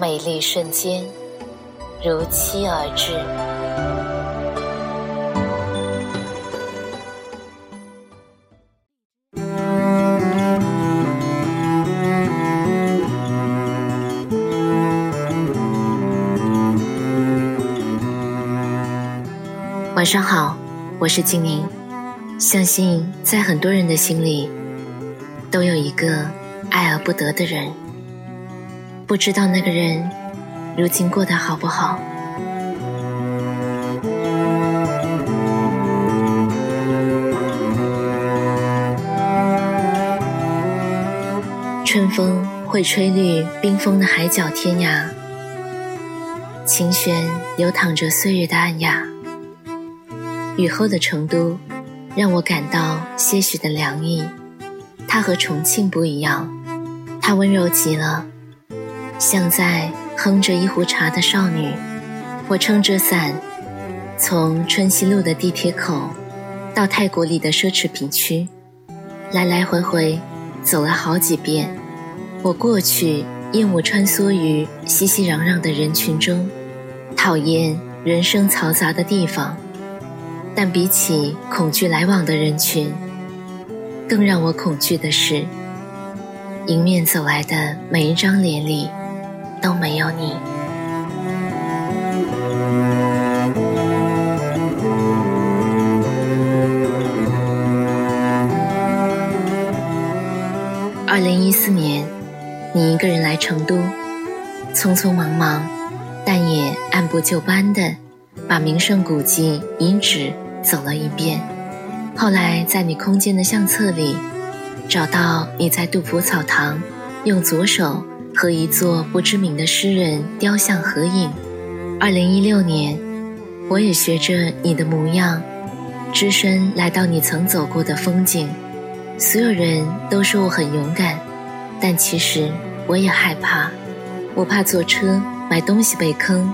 美丽瞬间如期而至。晚上好，我是静宁。相信在很多人的心里，都有一个爱而不得的人。不知道那个人如今过得好不好？春风会吹绿冰封的海角天涯，琴弦流淌着岁月的暗哑。雨后的成都，让我感到些许的凉意。它和重庆不一样，它温柔极了，像在哼着一壶茶的少女。我撑着伞，从春熙路的地铁口，到太古里的奢侈品区，来来回回走了好几遍。我过去厌恶穿梭于熙熙攘攘的人群中，讨厌人声嘈杂的地方。但比起恐惧来往的人群，更让我恐惧的是，迎面走来的每一张脸里都没有你。二零一四年，你一个人来成都，匆匆忙忙，但也按部就班的把名胜古迹遗址。走了一遍，后来在你空间的相册里，找到你在杜甫草堂用左手和一座不知名的诗人雕像合影。二零一六年，我也学着你的模样，只身来到你曾走过的风景。所有人都说我很勇敢，但其实我也害怕。我怕坐车买东西被坑，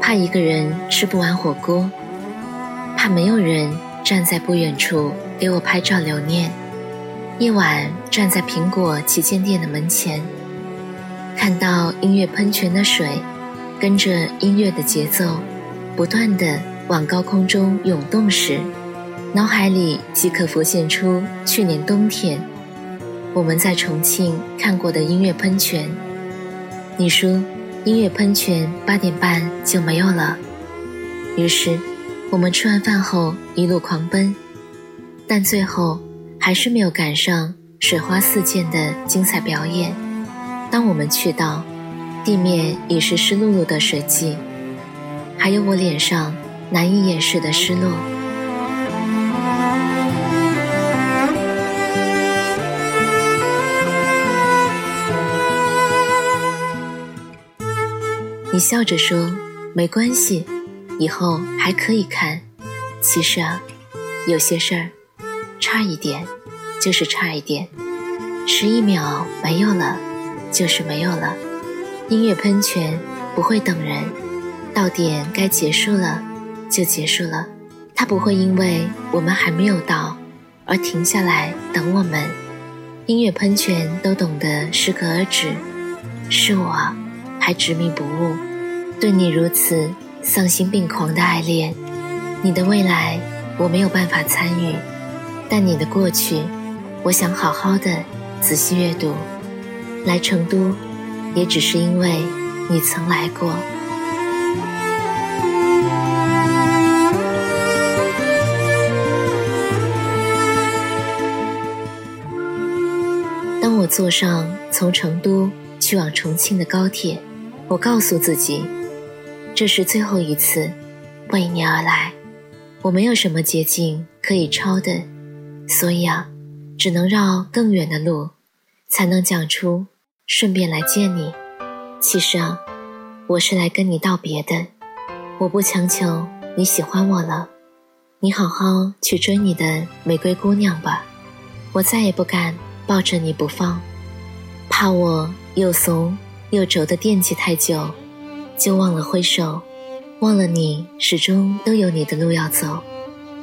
怕一个人吃不完火锅。怕没有人站在不远处给我拍照留念。夜晚站在苹果旗舰店的门前，看到音乐喷泉的水跟着音乐的节奏，不断的往高空中涌动时，脑海里即可浮现出去年冬天我们在重庆看过的音乐喷泉。你说音乐喷泉八点半就没有了，于是。我们吃完饭后一路狂奔，但最后还是没有赶上水花四溅的精彩表演。当我们去到，地面已是湿漉漉的水迹，还有我脸上难以掩饰的失落。你笑着说：“没关系。”以后还可以看，其实啊，有些事儿差一点就是差一点，十一秒没有了就是没有了。音乐喷泉不会等人，到点该结束了就结束了，它不会因为我们还没有到而停下来等我们。音乐喷泉都懂得适可而止，是我还执迷不悟，对你如此。丧心病狂的爱恋，你的未来我没有办法参与，但你的过去，我想好好的仔细阅读。来成都，也只是因为你曾来过。当我坐上从成都去往重庆的高铁，我告诉自己。这是最后一次为你而来，我没有什么捷径可以抄的，所以啊，只能绕更远的路，才能讲出顺便来见你。其实啊，我是来跟你道别的，我不强求你喜欢我了，你好好去追你的玫瑰姑娘吧。我再也不敢抱着你不放，怕我又怂又轴的惦记太久，就忘了挥手，忘了你始终都有你的路要走。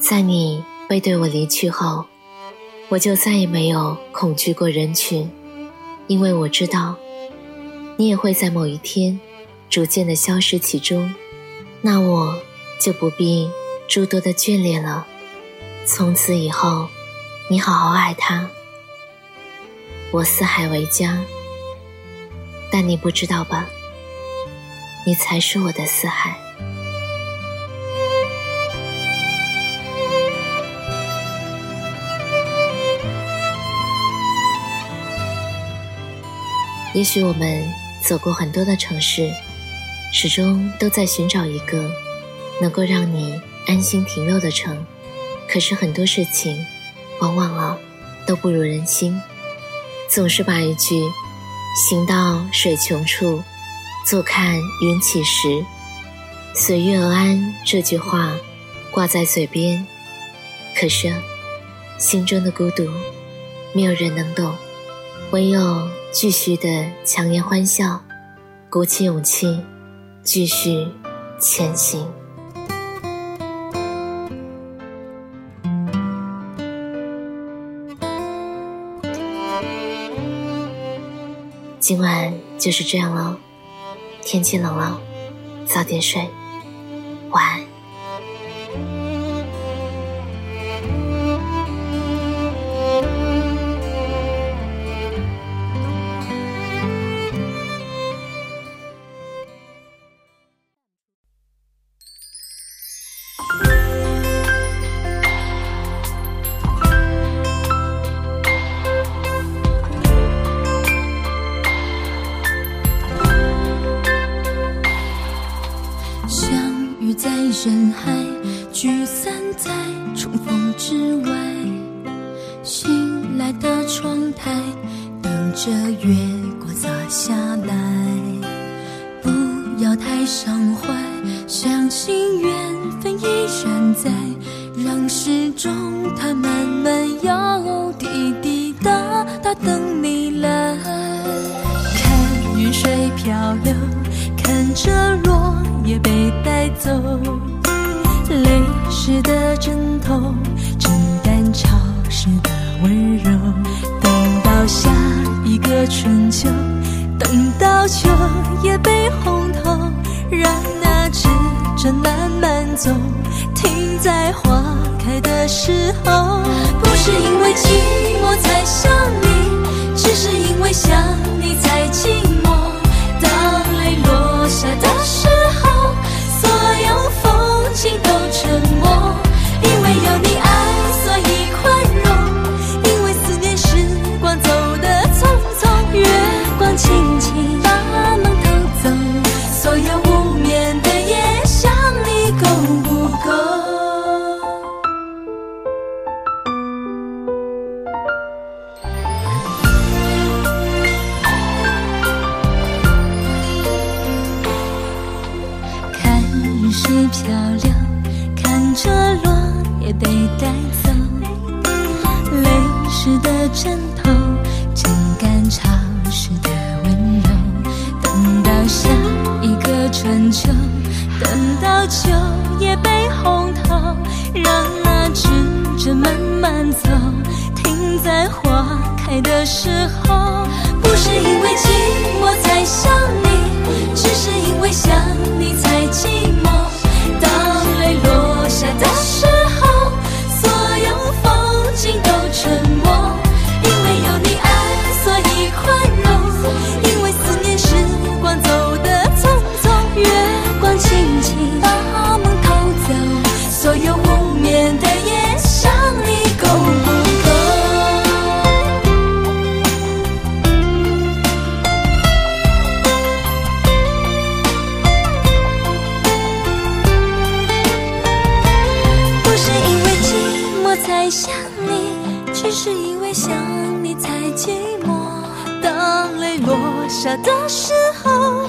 在你背对我离去后，我就再也没有恐惧过人群，因为我知道，你也会在某一天。逐渐的消失其中，那我就不必诸多的眷恋了。从此以后，你好好爱他，我四海为家。但你不知道吧？你才是我的四海。也许我们走过很多的城市。始终都在寻找一个能够让你安心停留的城，可是很多事情，往往啊都不如人心。总是把一句“行到水穷处，坐看云起时，随遇而安”这句话挂在嘴边，可是心中的孤独，没有人能懂，唯有继续的强颜欢笑，鼓起勇气。继续前行。今晚就是这样了，天气冷了，早点睡，晚安。着月光洒下来。不要太伤怀，相信缘分依然在，让时钟它慢慢摇，滴滴答答等你来。看云水漂流，看着落叶被带走。的时候。不是因为寂寞才想你，只是因为想你才寂寞。当泪落下的时候，所有风景都。沉默，因为有你爱，所以宽容。因为思念，时光走得匆匆，月光轻轻把梦偷走。所有走，泪湿的枕头，枕干潮湿的温柔。等到下一个春秋，等到秋叶被红透，让那指针慢慢走，停在花开的时候。不是因为寂寞小的时候